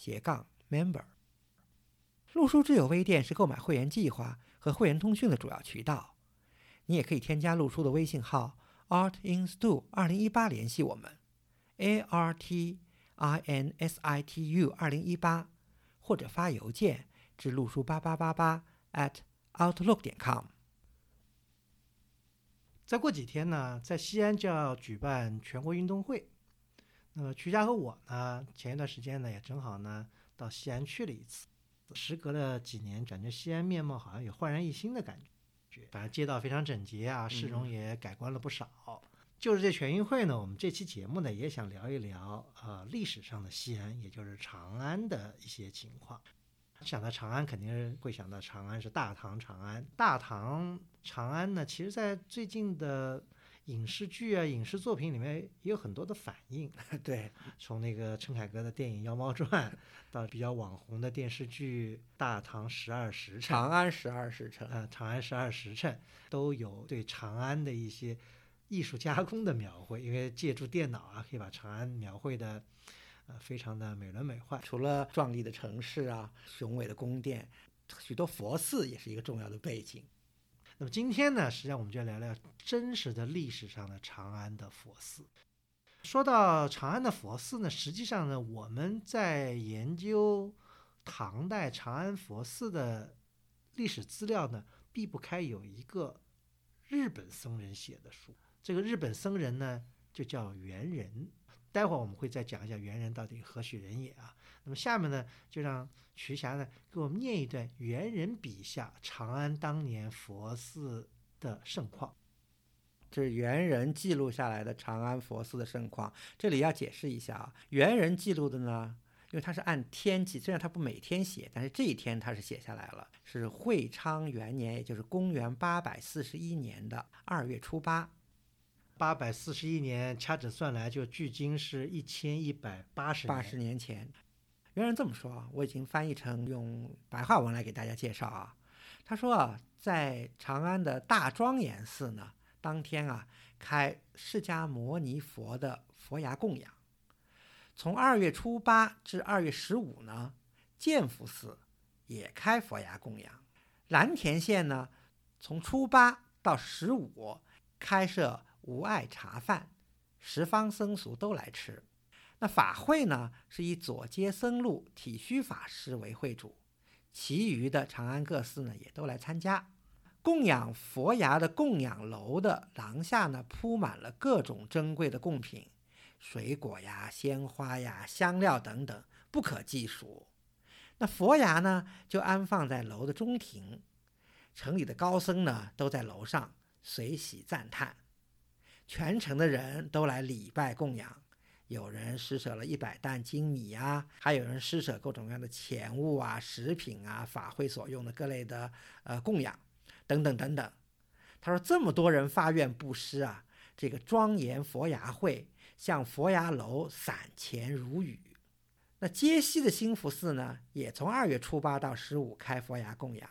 斜杠 member，路书之友微店是购买会员计划和会员通讯的主要渠道。你也可以添加路书的微信号 art in stu 二零一八联系我们，a r t i n s i t u 二零一八，或者发邮件至路书八八八八 at outlook 点 com。再过几天呢，在西安就要举办全国运动会。那么曲家和我呢，前一段时间呢，也正好呢到西安去了一次。时隔了几年，感觉西安面貌好像有焕然一新的感觉。反正街道非常整洁啊，市容也改观了不少。就是这全运会呢，我们这期节目呢，也想聊一聊呃历史上的西安，也就是长安的一些情况。想到长安，肯定是会想到长安是大唐长安。大唐长安呢，其实在最近的。影视剧啊，影视作品里面也有很多的反应。对，从那个陈凯歌的电影《妖猫传》，到比较网红的电视剧《大唐十二时辰》、《长安十二时辰》啊，《长安十二时辰》都有对长安的一些艺术加工的描绘。因为借助电脑啊，可以把长安描绘的呃非常的美轮美奂。除了壮丽的城市啊，雄伟的宫殿，许多佛寺也是一个重要的背景。那么今天呢，实际上我们就聊聊真实的历史上的长安的佛寺。说到长安的佛寺呢，实际上呢，我们在研究唐代长安佛寺的历史资料呢，避不开有一个日本僧人写的书。这个日本僧人呢，就叫元仁。待会儿我们会再讲一下元人到底何许人也啊。那么下面呢，就让瞿霞呢给我们念一段元人笔下长安当年佛寺的盛况。这是元人记录下来的长安佛寺的盛况。这里要解释一下啊，元人记录的呢，因为他是按天记，虽然他不每天写，但是这一天他是写下来了，是会昌元年，也就是公元八百四十一年的二月初八。八百四十一年，掐指算来就距今是一千一百八十八十年前。元仁这么说啊，我已经翻译成用白话文来给大家介绍啊。他说啊，在长安的大庄严寺呢，当天啊开释迦牟尼佛的佛牙供养。从二月初八至二月十五呢，建福寺也开佛牙供养。蓝田县呢，从初八到十五开设。无碍茶饭，十方僧俗都来吃。那法会呢，是以左街僧路体虚法师为会主，其余的长安各寺呢也都来参加。供养佛牙的供养楼的廊下呢，铺满了各种珍贵的贡品，水果呀、鲜花呀、香料等等，不可计数。那佛牙呢，就安放在楼的中庭。城里的高僧呢，都在楼上随喜赞叹。全城的人都来礼拜供养，有人施舍了一百担金米啊，还有人施舍各种各样的钱物啊、食品啊、法会所用的各类的呃供养等等等等。他说：“这么多人发愿布施啊，这个庄严佛牙会向佛牙楼散钱如雨。”那街西的兴福寺呢，也从二月初八到十五开佛牙供养，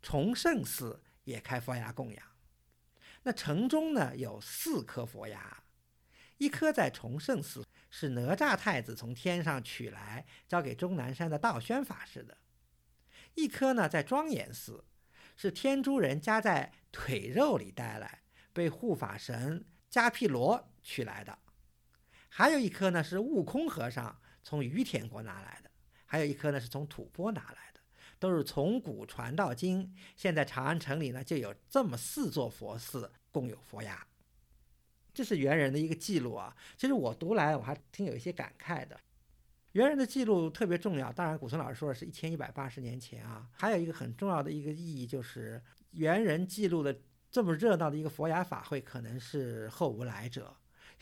崇圣寺也开佛牙供养。那城中呢有四颗佛牙，一颗在崇圣寺，是哪吒太子从天上取来交给终南山的道宣法师的；一颗呢在庄严寺，是天竺人夹在腿肉里带来，被护法神迦毗罗取来的；还有一颗呢是悟空和尚从于田国拿来的；还有一颗呢是从吐蕃拿来的。都是从古传到今，现在长安城里呢就有这么四座佛寺共有佛牙，这是元人的一个记录啊。其实我读来我还挺有一些感慨的。元人的记录特别重要，当然古村老师说的是一千一百八十年前啊。还有一个很重要的一个意义就是元人记录的这么热闹的一个佛牙法会，可能是后无来者，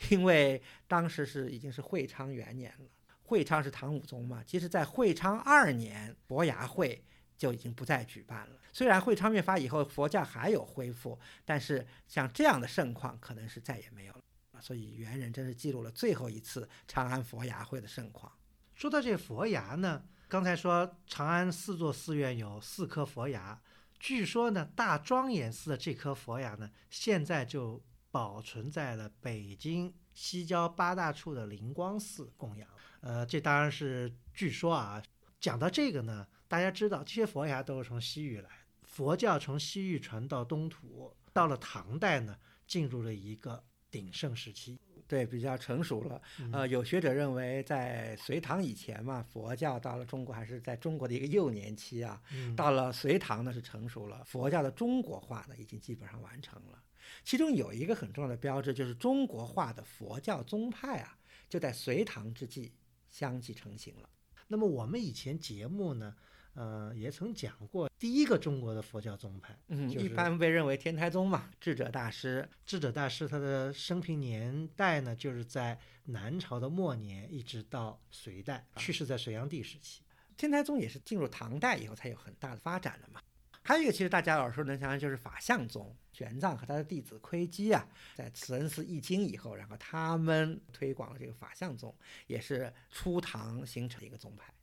因为当时是已经是会昌元年了。会昌是唐武宗嘛，其实在会昌二年，佛牙会就已经不再举办了。虽然会昌灭法以后，佛教还有恢复，但是像这样的盛况，可能是再也没有了。所以元人真是记录了最后一次长安佛牙会的盛况。说到这佛牙呢，刚才说长安四座寺院有四颗佛牙，据说呢，大庄严寺的这颗佛牙呢，现在就保存在了北京西郊八大处的灵光寺供养。呃，这当然是据说啊。讲到这个呢，大家知道这些佛牙都是从西域来，佛教从西域传到东土，到了唐代呢，进入了一个鼎盛时期。对，比较成熟了。呃，有学者认为，在隋唐以前嘛，佛教到了中国还是在中国的一个幼年期啊。到了隋唐呢，是成熟了，佛教的中国化呢，已经基本上完成了。其中有一个很重要的标志，就是中国化的佛教宗派啊，就在隋唐之际相继成型了。那么我们以前节目呢？呃，也曾讲过第一个中国的佛教宗派，嗯，一般被认为天台宗嘛。智者大师，智者大师他的生平年代呢，就是在南朝的末年，一直到隋代，去世在隋炀帝时期。天台宗也是进入唐代以后才有很大的发展了嘛。还有一个，其实大家耳熟能详的，就是法相宗，玄奘和他的弟子窥基啊，在慈恩寺译经以后，然后他们推广了这个法相宗，也是初唐形成的一个宗派。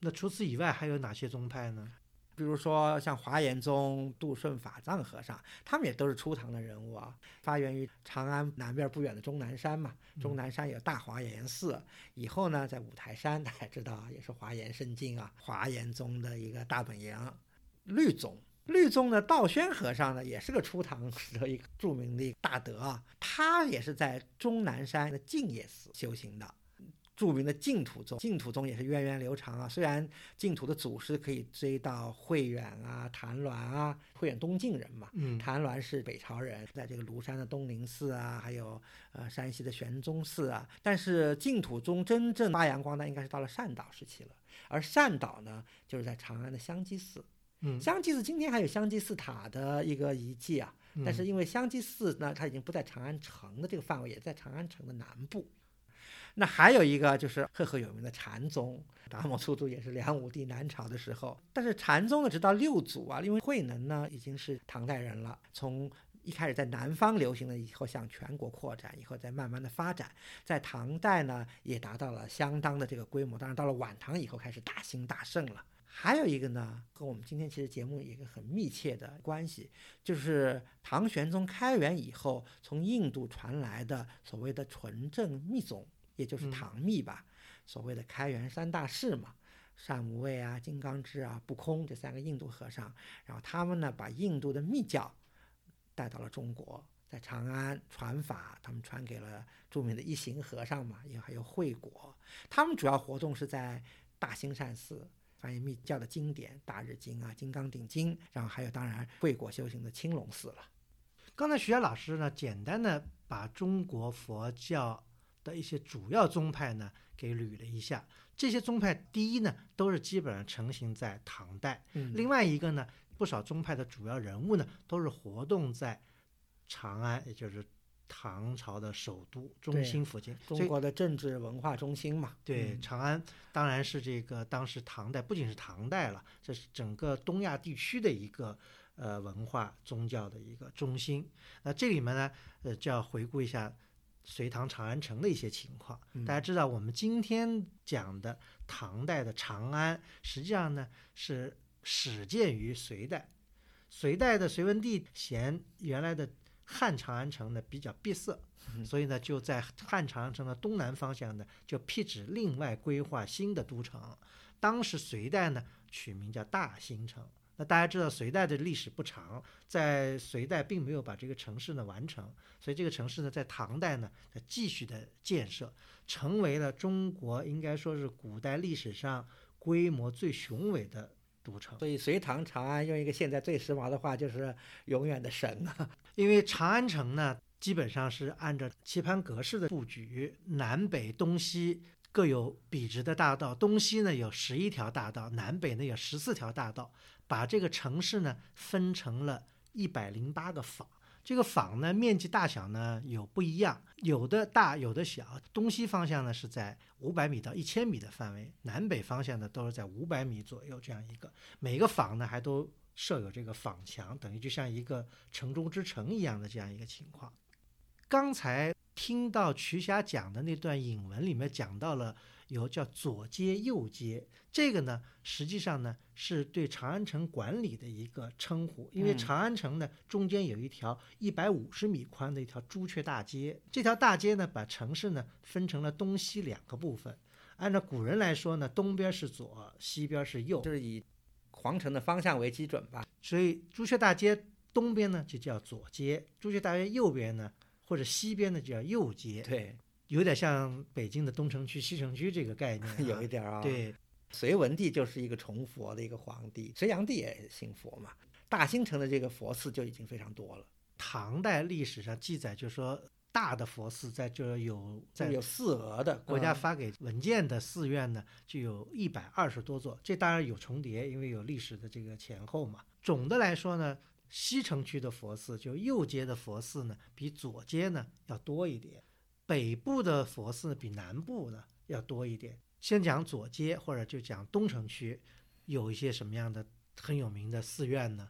那除此以外还有哪些宗派呢？比如说像华严宗杜顺法藏和尚，他们也都是初唐的人物啊，发源于长安南边不远的终南山嘛。终南山有大华严寺，以后呢，在五台山大家知道也是华严圣境啊，华严宗的一个大本营。律宗，律宗的道宣和尚呢，也是个初唐时的一个著名的大德啊，他也是在终南山的净业寺修行的。著名的净土宗，净土宗也是源远流长啊。虽然净土的祖师可以追到慧远啊、谭鸾啊，慧远东晋人嘛，嗯，谭鸾是北朝人，在这个庐山的东林寺啊，还有呃山西的玄宗寺啊。但是净土宗真正发扬光大，应该是到了善导时期了。而善导呢，就是在长安的香积寺，嗯，香积寺今天还有香积寺塔的一个遗迹啊。但是因为香积寺呢，它已经不在长安城的这个范围，也在长安城的南部。那还有一个就是赫赫有名的禅宗，达摩出祖也是梁武帝南朝的时候。但是禅宗呢，直到六祖啊，因为慧能呢已经是唐代人了，从一开始在南方流行了以后向全国扩展，以后再慢慢的发展，在唐代呢也达到了相当的这个规模。当然到了晚唐以后开始大兴大盛了。还有一个呢，和我们今天其实节目一个很密切的关系，就是唐玄宗开元以后从印度传来的所谓的纯正密宗。也就是唐密吧，所谓的开元三大士嘛，善无畏啊、金刚智啊、不空这三个印度和尚，然后他们呢把印度的密教带到了中国，在长安传法，他们传给了著名的一行和尚嘛，也还有慧果，他们主要活动是在大兴善寺翻译密教的经典《大日经》啊、《金刚顶经》，然后还有当然贵果修行的青龙寺了。刚才徐佳老师呢，简单的把中国佛教。的一些主要宗派呢，给捋了一下。这些宗派，第一呢，都是基本上成型在唐代；另外一个呢，不少宗派的主要人物呢，都是活动在长安，也就是唐朝的首都中心附近，中国的政治文化中心嘛。对，长安当然是这个当时唐代，不仅是唐代了，这是整个东亚地区的一个呃文化宗教的一个中心。那这里面呢，呃，就要回顾一下。隋唐长安城的一些情况，大家知道，我们今天讲的唐代的长安，实际上呢是始建于隋代。隋代的隋文帝嫌原来的汉长安城呢比较闭塞，所以呢就在汉长安城的东南方向呢就辟址另外规划新的都城。当时隋代呢取名叫大兴城。那大家知道，隋代的历史不长，在隋代并没有把这个城市呢完成，所以这个城市呢在唐代呢继续的建设，成为了中国应该说是古代历史上规模最雄伟的都城。所以隋唐长安用一个现在最时髦的话就是永远的神啊！因为长安城呢基本上是按照棋盘格式的布局，南北东西各有笔直的大道，东西呢有十一条大道，南北呢有十四条大道。把这个城市呢分成了一百零八个坊，这个坊呢，面积大小呢有不一样，有的大，有的小。东西方向呢是在五百米到一千米的范围，南北方向呢都是在五百米左右这样一个。每个坊呢还都设有这个坊墙，等于就像一个城中之城一样的这样一个情况。刚才听到瞿霞讲的那段引文里面讲到了。有叫左街右街，这个呢，实际上呢是对长安城管理的一个称呼。因为长安城呢中间有一条一百五十米宽的一条朱雀大街，这条大街呢把城市呢分成了东西两个部分。按照古人来说呢，东边是左，西边是右，就是以皇城的方向为基准吧。所以朱雀大街东边呢就叫左街，朱雀大街右边呢或者西边呢就叫右街。对。有点像北京的东城区、西城区这个概念，有一点啊。对，隋文帝就是一个崇佛的一个皇帝，隋炀帝也信佛嘛。大兴城的这个佛寺就已经非常多了。唐代历史上记载，就是说大的佛寺在就有在有寺额的国家发给文件的寺院呢，就有一百二十多座。这当然有重叠，因为有历史的这个前后嘛。总的来说呢，西城区的佛寺就右街的佛寺呢，比左街呢要多一点。北部的佛寺比南部呢要多一点。先讲左街，或者就讲东城区，有一些什么样的很有名的寺院呢？